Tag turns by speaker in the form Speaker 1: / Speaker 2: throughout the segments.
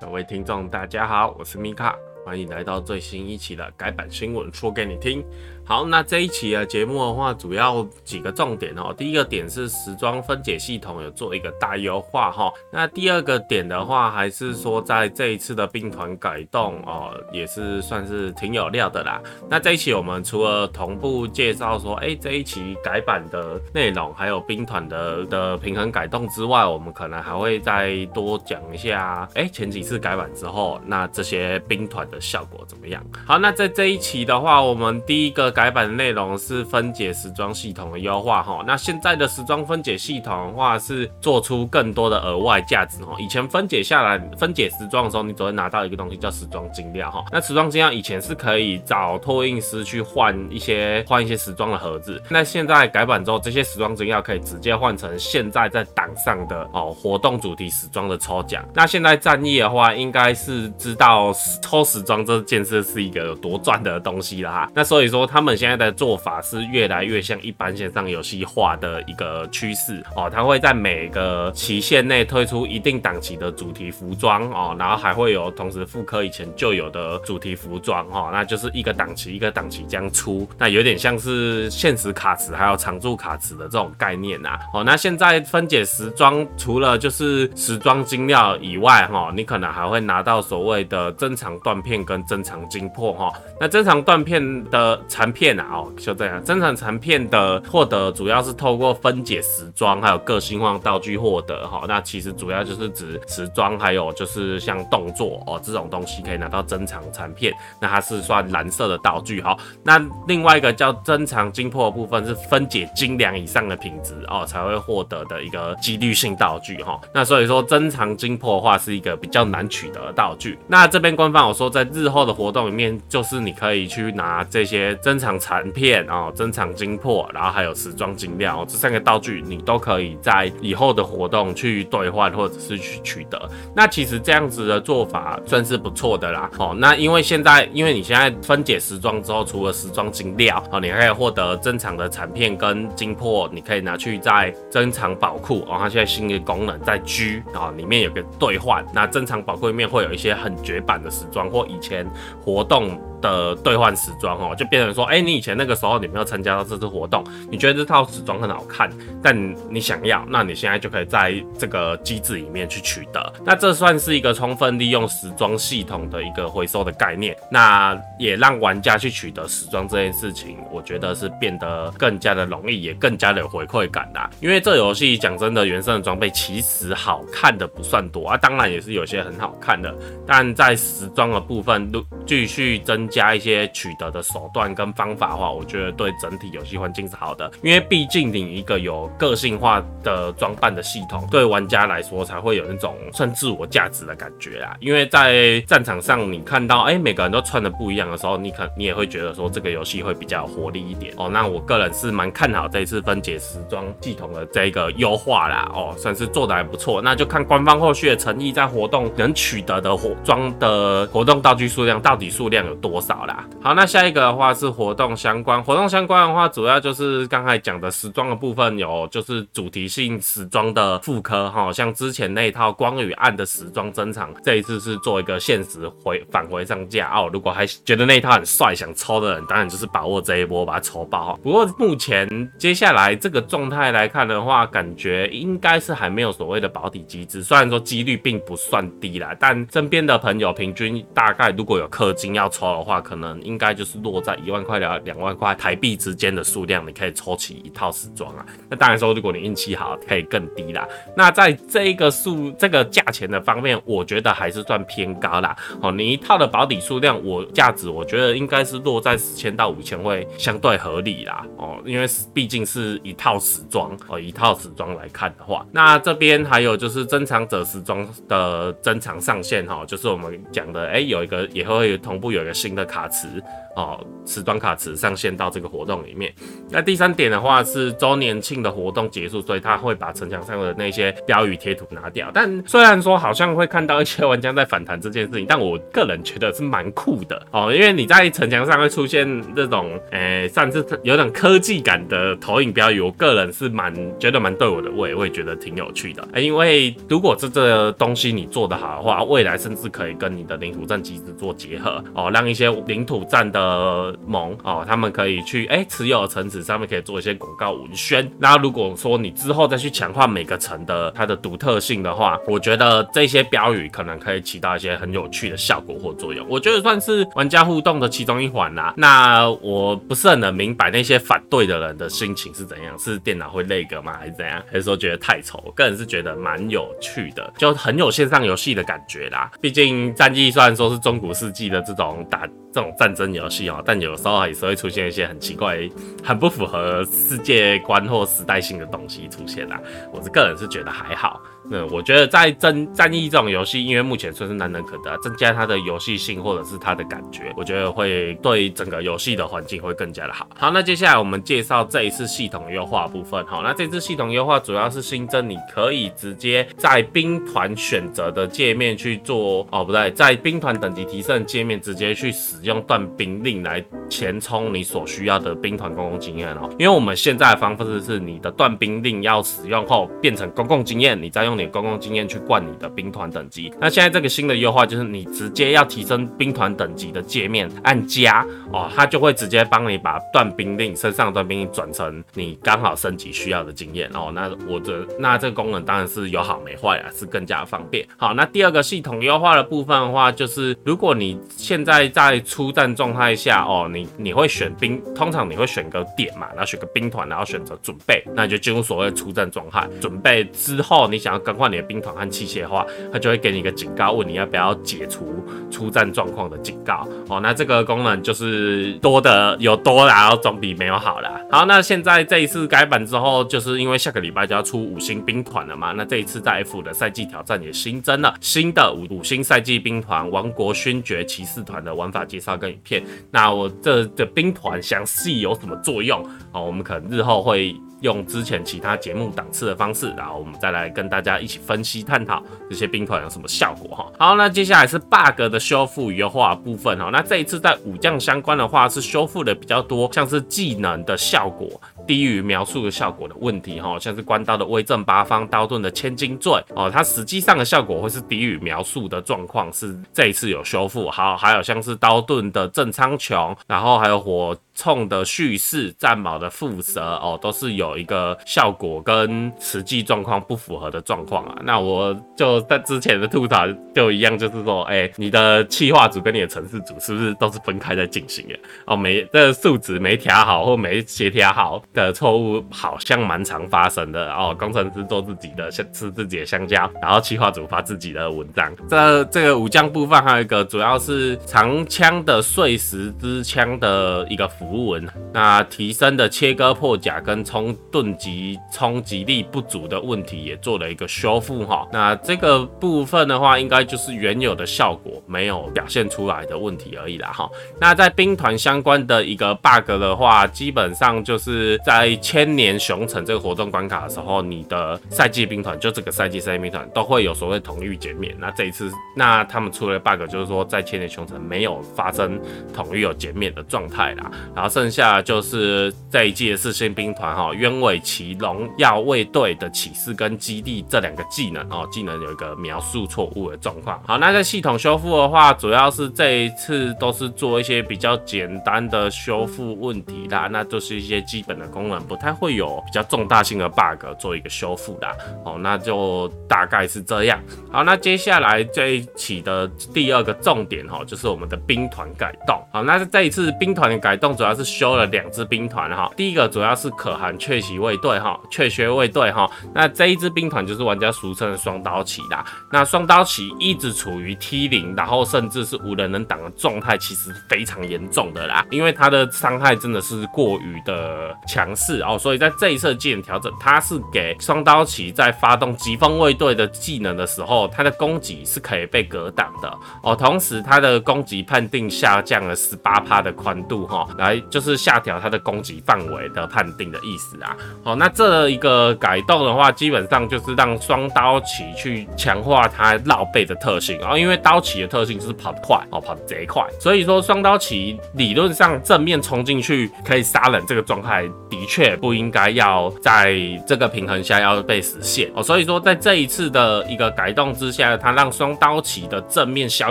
Speaker 1: 各位听众，大家好，我是米卡，欢迎来到最新一期的改版新闻，说给你听。好，那这一期的节目的话，主要几个重点哦。第一个点是时装分解系统有做一个大优化哈。那第二个点的话，还是说在这一次的兵团改动哦，也是算是挺有料的啦。那这一期我们除了同步介绍说，哎，这一期改版的内容，还有兵团的的平衡改动之外，我们可能还会再多讲一下，哎，前几次改版之后，那这些兵团的效果怎么样？好，那在这一期的话，我们第一个。改版的内容是分解时装系统的优化哈，那现在的时装分解系统的话是做出更多的额外价值哈。以前分解下来分解时装的时候，你只会拿到一个东西叫时装精料哈。那时装精料以前是可以找拓印师去换一些换一些时装的盒子，那现在改版之后，这些时装精料可以直接换成现在在档上的哦活动主题时装的抽奖。那现在战役的话，应该是知道抽时装这件事是一个有多赚的东西了哈。那所以说他们。现在的做法是越来越像一般线上游戏化的一个趋势哦，它会在每个期限内推出一定档期的主题服装哦，然后还会有同时复刻以前就有的主题服装哦，那就是一个档期一个档期这样出，那有点像是限时卡池还有常驻卡池的这种概念呐哦。那现在分解时装除了就是时装精料以外哈，你可能还会拿到所谓的珍藏断片跟珍藏精魄哈。那珍藏断片的产品。片啊哦，就这样，珍藏残片的获得主要是透过分解时装还有个性化道具获得哈。那其实主要就是指时装还有就是像动作哦这种东西可以拿到珍藏残片，那它是算蓝色的道具哈。那另外一个叫珍藏精魄的部分是分解精良以上的品质哦才会获得的一个几率性道具哈。那所以说珍藏精魄的话是一个比较难取得的道具。那这边官方有说在日后的活动里面，就是你可以去拿这些珍藏。残片哦，珍藏精魄，然后还有时装精料，这三个道具你都可以在以后的活动去兑换或者是去取得。那其实这样子的做法算是不错的啦。哦，那因为现在因为你现在分解时装之后，除了时装精料哦，你还可以获得珍藏的残片跟精魄，你可以拿去在珍藏宝库哦。它现在新的功能在 G 啊，里面有个兑换。那珍藏宝库里面会有一些很绝版的时装或以前活动。的兑换时装哦，就变成说，哎、你以前那个时候你没有参加到这次活动，你觉得这套时装很好看，但你想要，那你现在就可以在这个机制里面去取得。那这算是一个充分利用时装系统的一个回收的概念，那也让玩家去取得时装这件事情，我觉得是变得更加的容易，也更加的有回馈感啦。因为这游戏讲真的，原生的装备其实好看的不算多啊，当然也是有些很好看的，但在时装的部分都继续增。加一些取得的手段跟方法的话，我觉得对整体游戏环境是好的，因为毕竟你一个有个性化的装扮的系统，对玩家来说才会有那种算自我价值的感觉啊。因为在战场上，你看到哎、每个人都穿的不一样的时候，你可你也会觉得说这个游戏会比较有活力一点哦。那我个人是蛮看好这一次分解时装系统的这个优化啦哦，算是做的还不错。那就看官方后续的诚意，在活动能取得的活装的活动道具数量到底数量有多。少啦，好，那下一个的话是活动相关，活动相关的话，主要就是刚才讲的时装的部分，有就是主题性时装的复刻哈，像之前那一套光与暗的时装珍藏，这一次是做一个限时回返回上架哦。如果还觉得那一套很帅，想抽的人，当然就是把握这一波把它抽爆哈。不过目前接下来这个状态来看的话，感觉应该是还没有所谓的保底机制，虽然说几率并不算低啦，但身边的朋友平均大概如果有氪金要抽的话。话可能应该就是落在一万块两两万块台币之间的数量，你可以抽起一套时装啊。那当然说，如果你运气好，可以更低啦。那在这个数这个价钱的方面，我觉得还是算偏高啦。哦，你一套的保底数量，我价值我觉得应该是落在四千到五千会相对合理啦。哦，因为毕竟是一套时装哦，一套时装来看的话，那这边还有就是珍藏者时装的珍藏上限哈，就是我们讲的哎、有一个也会同步有一个新。的卡池哦，瓷砖卡池上线到这个活动里面。那第三点的话是周年庆的活动结束，所以他会把城墙上的那些标语贴图拿掉。但虽然说好像会看到一些玩家在反弹这件事情，但我个人觉得是蛮酷的哦，因为你在城墙上会出现这种诶、欸，算是有点科技感的投影标语，我个人是蛮觉得蛮对我的胃，我也觉得挺有趣的。因为如果这这东西你做得好的话，未来甚至可以跟你的领土战机制做结合哦，让一些领土战的盟哦，他们可以去哎、持有城池上面可以做一些广告文宣。那如果说你之后再去强化每个城的它的独特性的话，我觉得这些标语可能可以起到一些很有趣的效果或作用。我觉得算是玩家互动的其中一环啦。那我不是很能明白那些反对的人的心情是怎样，是电脑会 lag 吗，还是怎样？还是说觉得太丑？我个人是觉得蛮有趣的，就很有线上游戏的感觉啦。毕竟战役虽然说是中古世纪的这种打这种战争游戏哦，但有时候也是会出现一些很奇怪、很不符合世界观或时代性的东西出现啦。我是个人是觉得还好。那我觉得在战战役这种游戏，因为目前算是难能可得，增加它的游戏性或者是它的感觉，我觉得会对整个游戏的环境会更加的好。好，那接下来我们介绍这一次系统优化部分。好，那这次系统优化主要是新增，你可以直接在兵团选择的界面去做哦，不对，在兵团等级提升界面直接去使用断兵令来填充你所需要的兵团公共经验哦。因为我们现在的方式是，你的断兵令要使用后变成公共经验，你再用。你公共经验去灌你的兵团等级。那现在这个新的优化就是，你直接要提升兵团等级的界面，按加哦，它就会直接帮你把断兵令身上断兵令转成你刚好升级需要的经验哦。那我的那这个功能当然是有好没坏啊，是更加方便。好，那第二个系统优化的部分的话，就是如果你现在在出战状态下哦，你你会选兵，通常你会选个点嘛，然后选个兵团，然后选择准备，那你就进入所谓出战状态。准备之后，你想要。更换你的兵团和器械的话，它就会给你一个警告，问你要不要解除出战状况的警告。哦，那这个功能就是多的有多，然后总比没有好啦。好，那现在这一次改版之后，就是因为下个礼拜就要出五星兵团了嘛。那这一次在 F 的赛季挑战也新增了新的五五星赛季兵团——王国勋爵骑士团的玩法介绍跟影片。那我这的兵团详细有什么作用？哦，我们可能日后会。用之前其他节目档次的方式，然后我们再来跟大家一起分析探讨这些兵团有什么效果哈。好，那接下来是 bug 的修复优化部分哈。那这一次在武将相关的话是修复的比较多，像是技能的效果低于描述的效果的问题哈，像是关刀的威震八方、刀盾的千斤坠哦，它实际上的效果会是低于描述的状况，是这一次有修复。好，还有像是刀盾的震苍穹，然后还有火。冲的叙事、战矛的蝮蛇哦，都是有一个效果跟实际状况不符合的状况啊。那我就在之前的吐槽就一样，就是说，哎、你的企划组跟你的城市组是不是都是分开在进行的？哦，没，这数值没调好或没协调好的错误，好像蛮常发生的哦。工程师做自己的香，吃自己的香蕉，然后企划组发自己的文章。这这个武将部分还有一个，主要是长枪的碎石之枪的一个符。符文，那提升的切割破甲跟冲盾级冲击力不足的问题也做了一个修复哈。那这个部分的话，应该就是原有的效果没有表现出来的问题而已啦哈。那在兵团相关的一个 bug 的话，基本上就是在千年熊城这个活动关卡的时候，你的赛季兵团就这个赛季赛季兵团都会有所谓统御减免。那这一次，那他们出了 bug，就是说在千年熊城没有发生统御有减免的状态啦。然后剩下就是这一季的四星兵团哈，鸢尾骑荣耀卫队的骑士跟基地这两个技能哦，技能有一个描述错误的状况。好，那在系统修复的话，主要是这一次都是做一些比较简单的修复问题啦，那都是一些基本的功能，不太会有比较重大性的 bug 做一个修复啦。哦，那就大概是这样。好，那接下来这一期的第二个重点哈，就是我们的兵团改动。好，那这一次兵团的改动主要。要是修了两支兵团哈，第一个主要是可汗阙袭卫队哈，阙削卫队哈，那这一支兵团就是玩家俗称的双刀旗啦。那双刀旗一直处于 T 零，然后甚至是无人能挡的状态，其实非常严重的啦，因为它的伤害真的是过于的强势哦，所以在这一次技能调整，它是给双刀旗在发动疾风卫队的技能的时候，它的攻击是可以被格挡的。哦，同时它的攻击判定下降了十八趴的宽度哈，那来就是下调它的攻击范围的判定的意思啊。好，那这一个改动的话，基本上就是让双刀旗去强化它绕背的特性。啊，因为刀旗的特性就是跑得快哦，跑得贼快，所以说双刀旗理论上正面冲进去可以杀人，这个状态的确不应该要在这个平衡下要被实现。哦，所以说在这一次的一个改动之下，它让双刀旗的正面削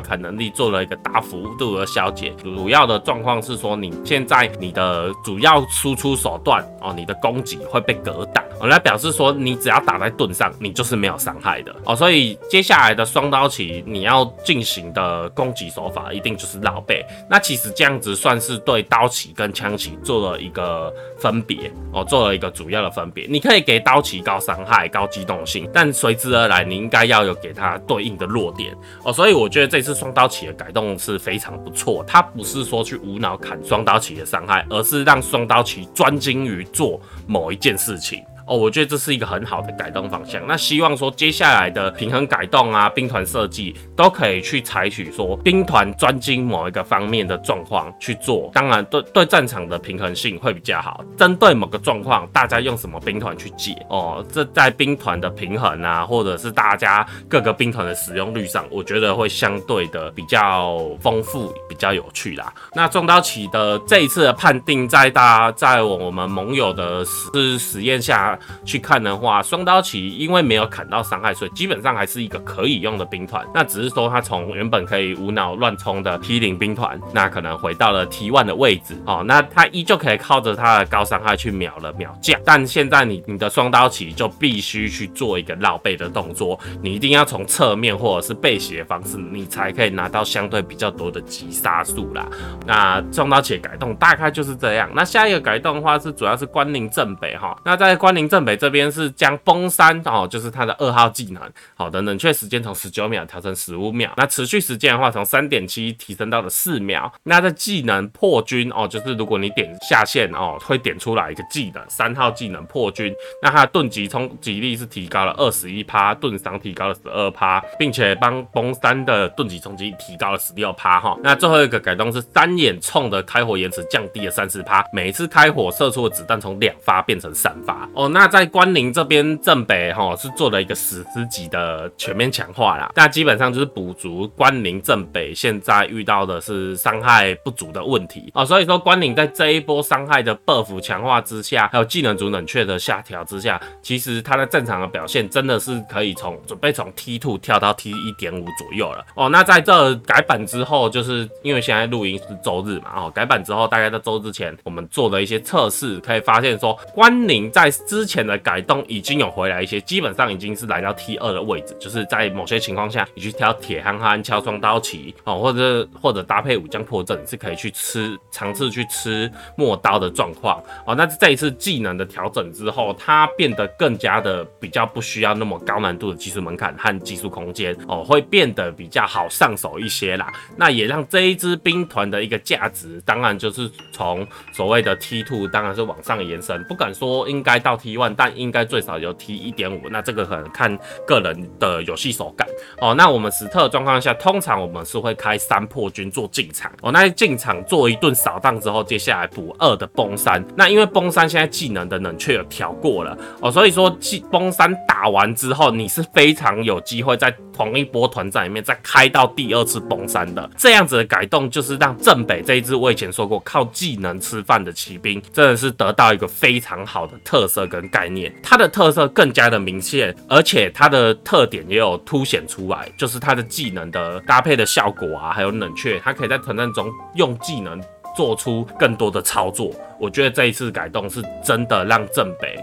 Speaker 1: 砍能力做了一个大幅度的消减，主要的状况是说，你现在你的主要输出手段哦，你的攻击会被格挡，哦，来表示说你只要打在盾上，你就是没有伤害的。哦，所以接下来的双刀旗你要进行的攻击手法一定就是绕背，那其实这样子算是对刀旗跟枪旗做了一个分别哦，做了一个主要的分别，你可以给刀旗高伤害、高机动性，但随之而来你应该要有给它对应的弱点。哦，所以我觉得这次双刀旗的改动是非常不错，它不是说去无脑砍双刀的伤害，而是让双刀骑专精于做某一件事情。哦，我觉得这是一个很好的改动方向。那希望说接下来的平衡改动啊，兵团设计都可以去采取说兵团专精某一个方面的状况去做。当然对，对战场的平衡性会比较好。针对某个状况，大家用什么兵团去解？哦，这在兵团的平衡啊，或者是大家各个兵团的使用率上，我觉得会相对的比较丰富，比较有趣啦。那双刀旗的这一次的判定，在大在我们盟友的实实验下。去看的话，双刀旗因为没有砍到伤害，所以基本上还是一个可以用的兵团。那只是说他从原本可以无脑乱冲的 T 零兵团，那可能回到了 T one 的位置哦。那他依旧可以靠着他的高伤害去秒了秒将。但现在你你的双刀旗就必须去做一个绕背的动作，你一定要从侧面或者是背斜方式，你才可以拿到相对比较多的击杀数啦。那双刀旗的改动大概就是这样。那下一个改动的话是主要是关宁正北哈。那在关宁。正北这边是将崩山哦，就是他的二号技能，好的冷却时间从十九秒调成十五秒，那持续时间的话从三点七提升到了四秒。那这技能破军哦，就是如果你点下线哦，会点出来一个技能，三号技能破军，那它的盾击冲击力是提高了二十一趴，盾伤提高了十二趴，并且帮崩山的盾击冲击提高了十六趴哈。那最后一个改动是三眼冲的开火延迟降低了三十趴，每一次开火射出的子弹从两发变成三发哦。那那在关宁这边正北哈是做了一个史诗级的全面强化啦，那基本上就是补足关宁正北现在遇到的是伤害不足的问题啊，所以说关宁在这一波伤害的 buff 强化之下，还有技能组冷却的下调之下，其实他的正常的表现真的是可以从准备从 T two 跳到 T 一点五左右了哦。那在这改版之后，就是因为现在录音是周日嘛哦，改版之后大概在周之前我们做了一些测试，可以发现说关宁在之前的改动已经有回来一些，基本上已经是来到 T 二的位置，就是在某些情况下，你去挑铁憨憨敲双刀旗哦，或者或者搭配武将破阵，是可以去吃尝试去吃末刀的状况哦。那这一次技能的调整之后，它变得更加的比较不需要那么高难度的技术门槛和技术空间哦，会变得比较好上手一些啦。那也让这一支兵团的一个价值，当然就是从所谓的 T two 当然是往上延伸，不敢说应该到 T 万但应该最少有 T 一点五，那这个可能看个人的游戏手感哦。那我们实特状况下，通常我们是会开三破军做进场哦。那进场做一顿扫荡之后，接下来补二的崩山。那因为崩山现在技能的冷却有调过了哦，所以说崩山打完之后，你是非常有机会在同一波团战里面再开到第二次崩山的。这样子的改动，就是让正北这一支我以前说过靠技能吃饭的骑兵，真的是得到一个非常好的特色跟概念。它的特色更加的明显，而且它的特点也有凸显出来，就是它的技能的搭配的效果啊，还有冷却，它可以在团战中用技能做出更多的操作。我觉得这一次改动是真的让正北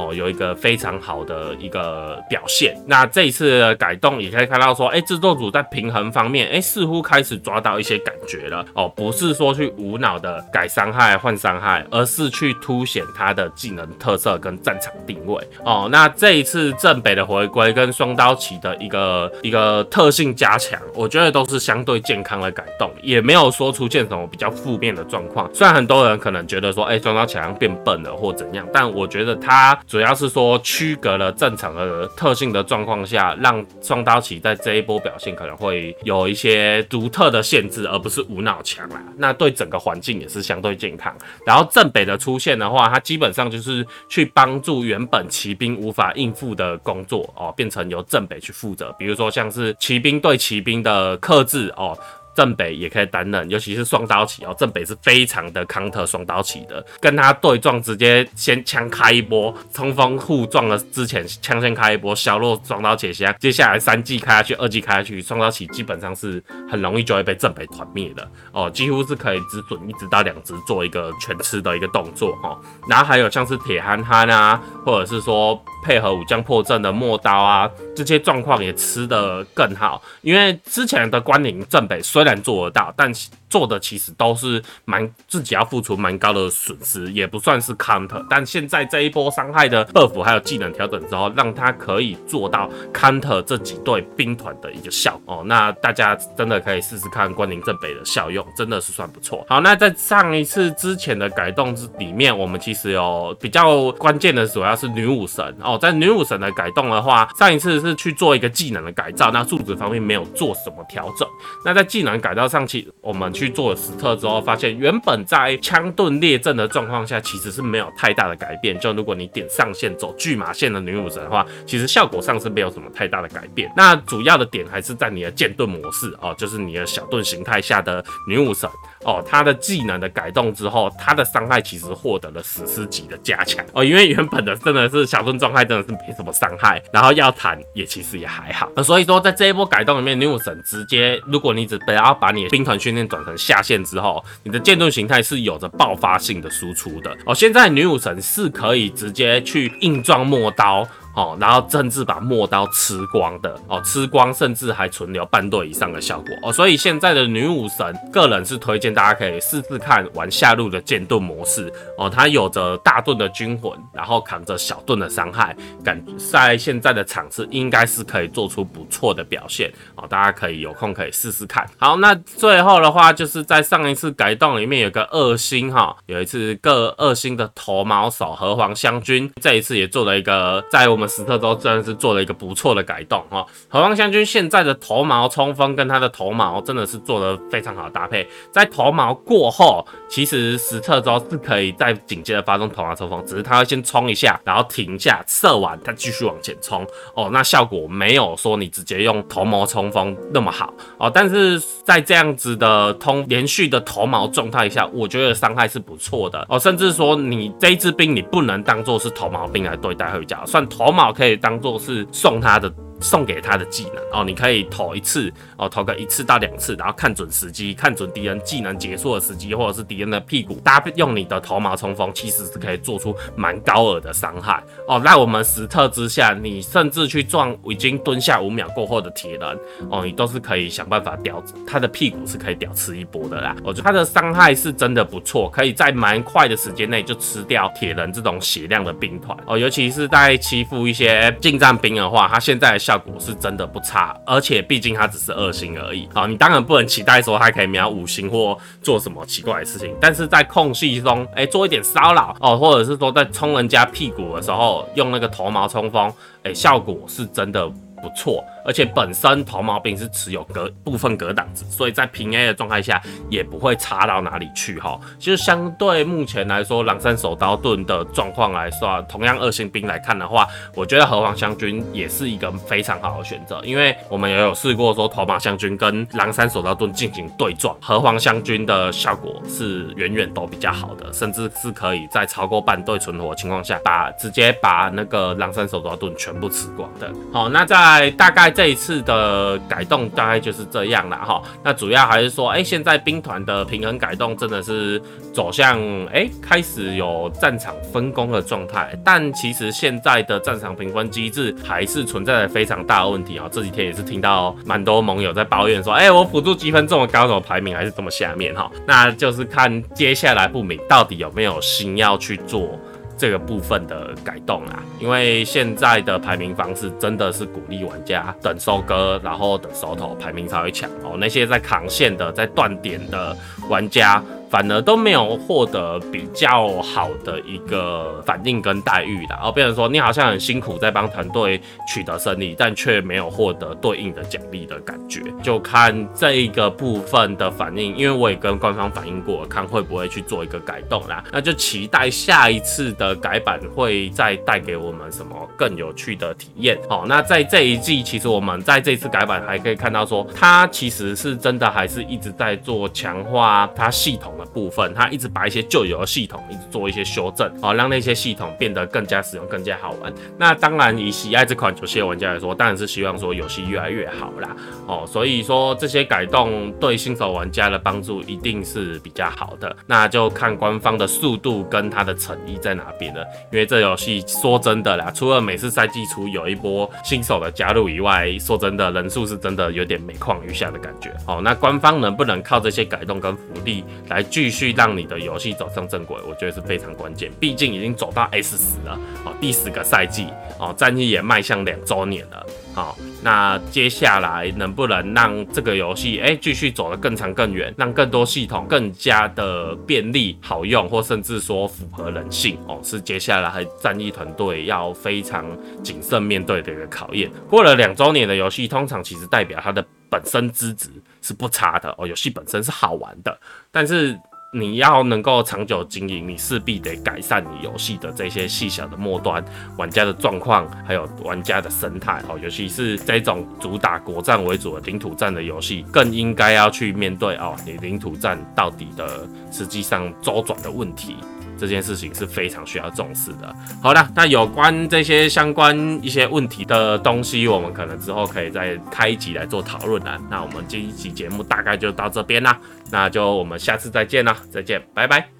Speaker 1: 哦，有一个非常好的一个表现。那这一次的改动也可以看到说，哎，制作组在平衡方面，哎，似乎开始抓到一些感觉了。哦，不是说去无脑的改伤害换伤害，而是去凸显他的技能特色跟战场定位。哦，那这一次正北的回归跟双刀骑的一个一个特性加强，我觉得都是相对健康的改动，也没有说出现什么比较负面的状况。虽然很多人可能觉得说，哎，双刀骑好像变笨了或怎样，但我觉得他主要是说区隔了正常的特性的状况下，让双刀骑在这一波表现可能会有一些独特的限制，而不是无脑强啦。那对整个环境也是相对健康。然后正北的出现的话，它基本上就是去帮助原本骑兵无法应付的工作哦，变成由正北去负责。比如说像是骑兵对骑兵的克制哦。正北也可以担任，尤其是双刀起哦，正北是非常的 counter 双刀起的，跟他对撞直接先枪开一波，冲锋互撞了之前枪先开一波，削弱双刀骑下，接下来三技开下去，二技开下去，双刀起基本上是很容易就会被正北团灭的哦，几乎是可以只准一直到两只做一个全吃的一个动作、哦，然后还有像是铁憨憨啊，或者是说。配合武将破阵的陌刀啊，这些状况也吃得更好，因为之前的关宁镇北虽然做得到，但做的其实都是蛮自己要付出蛮高的损失，也不算是 counter。但现在这一波伤害的 buff 还有技能调整之后，让他可以做到 counter 这几队兵团的一个效哦。那大家真的可以试试看关宁正北的效用，真的是算不错。好，那在上一次之前的改动之里面，我们其实有比较关键的主要是女武神哦。在女武神的改动的话，上一次是去做一个技能的改造，那数值方面没有做什么调整。那在技能改造上期，我们去做了实测之后，发现原本在枪盾列阵的状况下，其实是没有太大的改变。就如果你点上线走巨马线的女武神的话，其实效果上是没有什么太大的改变。那主要的点还是在你的剑盾模式哦，就是你的小盾形态下的女武神哦，它的技能的改动之后，它的伤害其实获得了史诗级的加强哦，因为原本的真的是小盾状态真的是没什么伤害，然后要弹也其实也还好。那所以说在这一波改动里面，女武神直接，如果你只不要把你的兵团训练转成下线。之后，你的建筑形态是有着爆发性的输出的哦。现在女武神是可以直接去硬撞陌刀。哦，然后甚至把陌刀吃光的哦，吃光甚至还存留半队以上的效果哦，所以现在的女武神，个人是推荐大家可以试试看玩下路的剑盾模式哦，它有着大盾的军魂，然后扛着小盾的伤害，感觉在现在的场次应该是可以做出不错的表现哦，大家可以有空可以试试看。好，那最后的话就是在上一次改动里面有个二星哈，有一次各二星的头毛手和黄香君，这一次也做了一个在我们。我们史特州真的是做了一个不错的改动哈，河皇香军现在的头毛冲锋跟他的头毛真的是做了非常好的搭配，在头毛过后，其实史特州是可以再紧接着发动头毛冲锋，只是他会先冲一下，然后停下射完，他继续往前冲。哦，那效果没有说你直接用头毛冲锋那么好。哦，但是在这样子的通连续的头毛状态下，我觉得伤害是不错的。哦，甚至说你这一支兵你不能当做是头毛兵来对待会比较，算头。头毛可以当做是送他的。送给他的技能哦，你可以投一次哦，投个一次到两次，然后看准时机，看准敌人技能结束的时机，或者是敌人的屁股，搭配用你的头毛冲锋，其实是可以做出蛮高额的伤害哦。在我们实测之下，你甚至去撞已经蹲下五秒过后的铁人哦，你都是可以想办法屌他的屁股是可以屌吃一波的啦。我觉得他的伤害是真的不错，可以在蛮快的时间内就吃掉铁人这种血量的兵团哦，尤其是在欺负一些近战兵的话，他现在的。效果是真的不差，而且毕竟它只是二星而已啊，你当然不能期待说它可以秒五星或做什么奇怪的事情，但是在空隙中，哎、做一点骚扰哦，或者是说在冲人家屁股的时候用那个头毛冲锋，哎、效果是真的不错。而且本身头毛兵是持有隔部分格挡值，所以在平 A 的状态下也不会差到哪里去哈。其实相对目前来说，狼山手刀盾的状况来说，同样二星兵来看的话，我觉得河皇香君也是一个非常好的选择，因为我们也有试过说头毛香君跟狼山手刀盾进行对撞，河皇香君的效果是远远都比较好的，甚至是可以在超过半队存活情况下，把直接把那个狼山手刀盾全部吃光的。好，那在大概。这一次的改动大概就是这样了哈。那主要还是说，哎、现在兵团的平衡改动真的是走向哎、开始有战场分工的状态。但其实现在的战场评分机制还是存在着非常大的问题啊。这几天也是听到蛮多盟友在抱怨说，哎、我辅助积分这么高，怎么排名还是这么下面哈？那就是看接下来不明到底有没有心要去做。这个部分的改动啦，因为现在的排名方式真的是鼓励玩家等收割，然后等收头，排名才会抢哦。那些在扛线的、在断点的玩家。反而都没有获得比较好的一个反应跟待遇的，哦，变成说你好像很辛苦在帮团队取得胜利，但却没有获得对应的奖励的感觉。就看这一个部分的反应，因为我也跟官方反映过，看会不会去做一个改动啦。那就期待下一次的改版会再带给我们什么更有趣的体验。好，那在这一季，其实我们在这次改版还可以看到说，它其实是真的还是一直在做强化它系统的部分，他一直把一些旧有的系统一直做一些修正，哦，让那些系统变得更加实用、更加好玩。那当然，以喜爱这款游戏的玩家来说，当然是希望说游戏越来越好啦，哦，所以说这些改动对新手玩家的帮助一定是比较好的。那就看官方的速度跟他的诚意在哪边了。因为这游戏说真的啦，除了每次赛季初有一波新手的加入以外，说真的人数是真的有点每况愈下的感觉。哦，那官方能不能靠这些改动跟福利来？继续让你的游戏走上正轨，我觉得是非常关键。毕竟已经走到 S 十了，哦，第十个赛季，哦，战役也迈向两周年了，好，那接下来能不能让这个游戏，哎，继续走得更长更远，让更多系统更加的便利好用，或甚至说符合人性，哦，是接下来战役团队要非常谨慎面对的一个考验。过了两周年的游戏，通常其实代表它的本身资质是不差的，哦，游戏本身是好玩的，但是。你要能够长久经营，你势必得改善你游戏的这些细小的末端玩家的状况，还有玩家的生态哦。尤其是这种主打国战为主的领土战的游戏，更应该要去面对哦，你领土战到底的实际上周转的问题。这件事情是非常需要重视的。好了，那有关这些相关一些问题的东西，我们可能之后可以再开一集来做讨论啦。那我们这一集节目大概就到这边啦，那就我们下次再见啦，再见，拜拜。